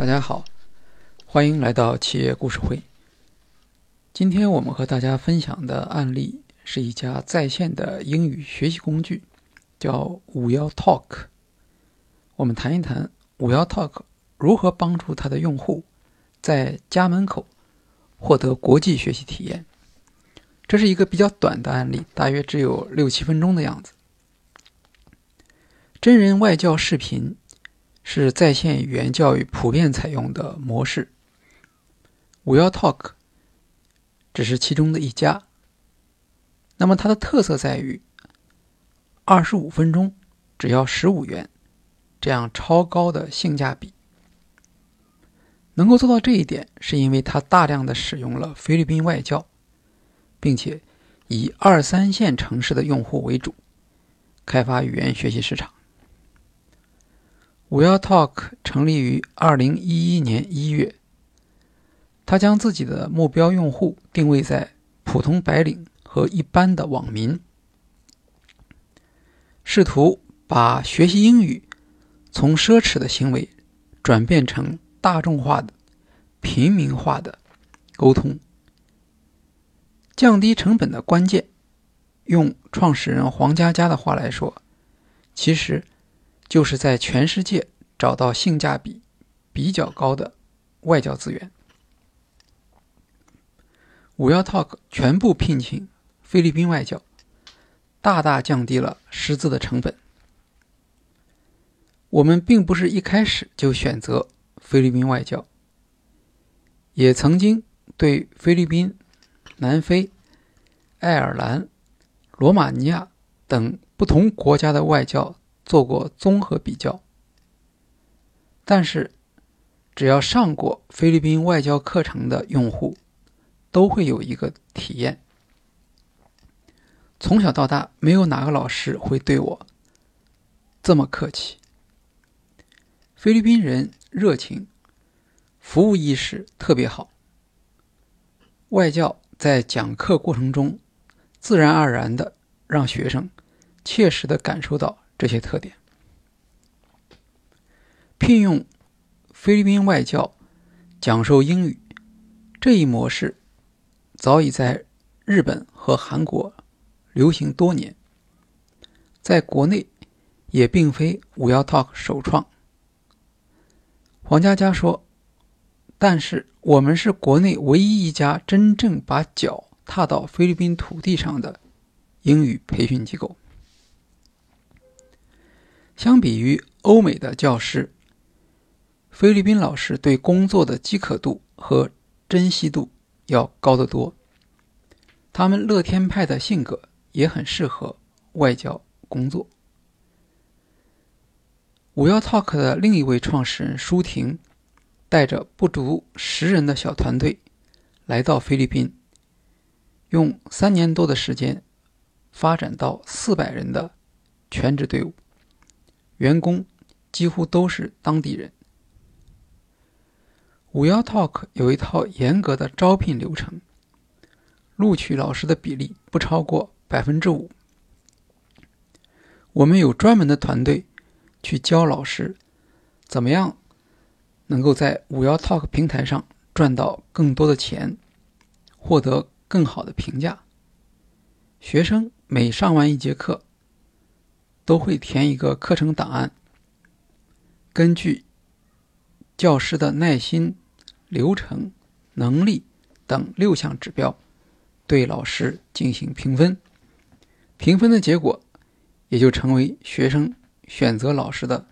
大家好，欢迎来到企业故事会。今天我们和大家分享的案例是一家在线的英语学习工具，叫五幺 Talk。我们谈一谈五幺 Talk 如何帮助它的用户在家门口获得国际学习体验。这是一个比较短的案例，大约只有六七分钟的样子。真人外教视频。是在线语言教育普遍采用的模式。五幺 Talk 只是其中的一家。那么它的特色在于，二十五分钟只要十五元，这样超高的性价比。能够做到这一点，是因为它大量的使用了菲律宾外教，并且以二三线城市的用户为主，开发语言学习市场。五幺 Talk 成立于二零一一年一月，他将自己的目标用户定位在普通白领和一般的网民，试图把学习英语从奢侈的行为转变成大众化的、平民化的沟通，降低成本的关键，用创始人黄佳佳的话来说，其实。就是在全世界找到性价比比较高的外教资源。五幺 Talk 全部聘请菲律宾外教，大大降低了师资的成本。我们并不是一开始就选择菲律宾外教，也曾经对菲律宾、南非、爱尔兰、罗马尼亚等不同国家的外教。做过综合比较，但是只要上过菲律宾外交课程的用户，都会有一个体验：从小到大，没有哪个老师会对我这么客气。菲律宾人热情，服务意识特别好。外教在讲课过程中，自然而然的让学生切实的感受到。这些特点，聘用菲律宾外教讲授英语这一模式，早已在日本和韩国流行多年，在国内也并非五幺 Talk 首创。黄佳佳说：“但是我们是国内唯一一家真正把脚踏到菲律宾土地上的英语培训机构。”相比于欧美的教师，菲律宾老师对工作的饥渴度和珍惜度要高得多。他们乐天派的性格也很适合外教工作。五幺 Talk 的另一位创始人舒婷，带着不足十人的小团队来到菲律宾，用三年多的时间发展到四百人的全职队伍。员工几乎都是当地人。五幺 Talk 有一套严格的招聘流程，录取老师的比例不超过百分之五。我们有专门的团队去教老师怎么样能够在五幺 Talk 平台上赚到更多的钱，获得更好的评价。学生每上完一节课。都会填一个课程档案，根据教师的耐心、流程、能力等六项指标，对老师进行评分。评分的结果也就成为学生选择老师的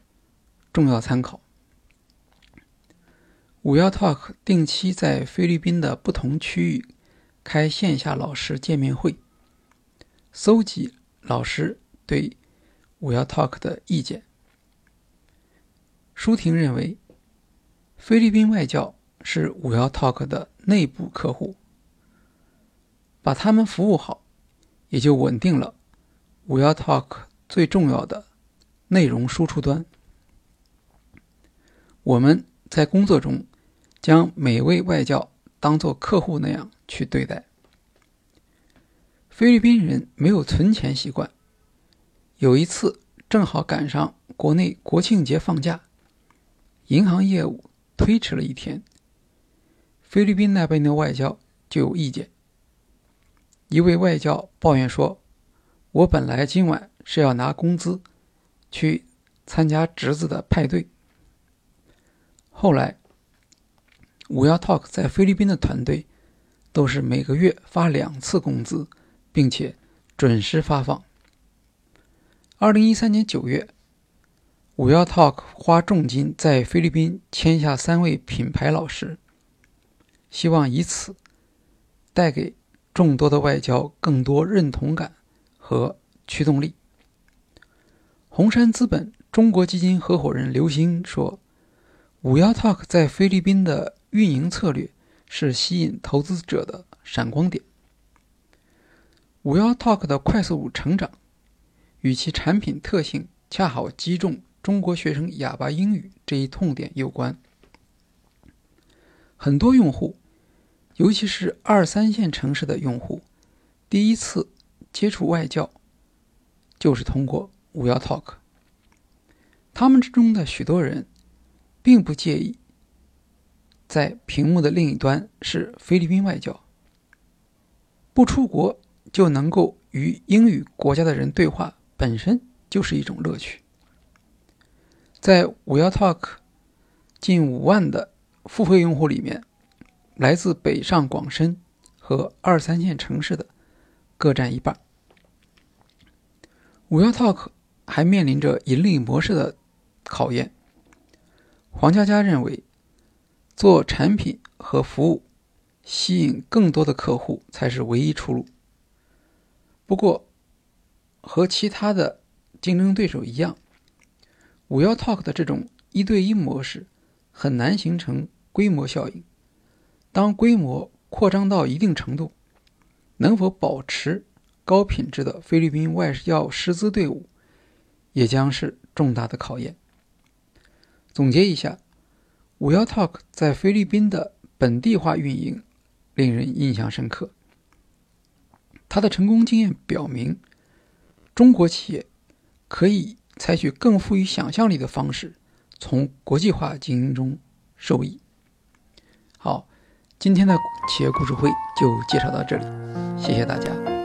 重要参考。五幺 Talk 定期在菲律宾的不同区域开线下老师见面会，搜集老师对。五幺 Talk 的意见，舒婷认为，菲律宾外教是五幺 Talk 的内部客户，把他们服务好，也就稳定了五幺 Talk 最重要的内容输出端。我们在工作中将每位外教当做客户那样去对待。菲律宾人没有存钱习惯。有一次，正好赶上国内国庆节放假，银行业务推迟了一天，菲律宾那边的外交就有意见。一位外交抱怨说：“我本来今晚是要拿工资去参加侄子的派对。”后来，五幺 Talk 在菲律宾的团队都是每个月发两次工资，并且准时发放。二零一三年九月，五幺 Talk 花重金在菲律宾签下三位品牌老师，希望以此带给。众多的外交更多认同感和驱动力。红杉资本中国基金合伙人刘星说：“五幺 Talk 在菲律宾的运营策略是吸引投资者的闪光点。五幺 Talk 的快速成长与其产品特性恰好击中中国学生哑巴英语这一痛点有关。很多用户。”尤其是二三线城市的用户，第一次接触外教，就是通过五幺 Talk。他们之中的许多人，并不介意在屏幕的另一端是菲律宾外教。不出国就能够与英语国家的人对话，本身就是一种乐趣。在五幺 Talk 近五万的付费用户里面。来自北上广深和二三线城市的各占一半。五幺 Talk 还面临着盈利模式的考验。黄佳佳认为，做产品和服务，吸引更多的客户才是唯一出路。不过，和其他的竞争对手一样，五幺 Talk 的这种一对一模式很难形成规模效应。当规模扩张到一定程度，能否保持高品质的菲律宾外教师资队伍，也将是重大的考验。总结一下，五幺 Talk 在菲律宾的本地化运营令人印象深刻。它的成功经验表明，中国企业可以采取更富于想象力的方式，从国际化经营中受益。好。今天的企业故事会就介绍到这里，谢谢大家。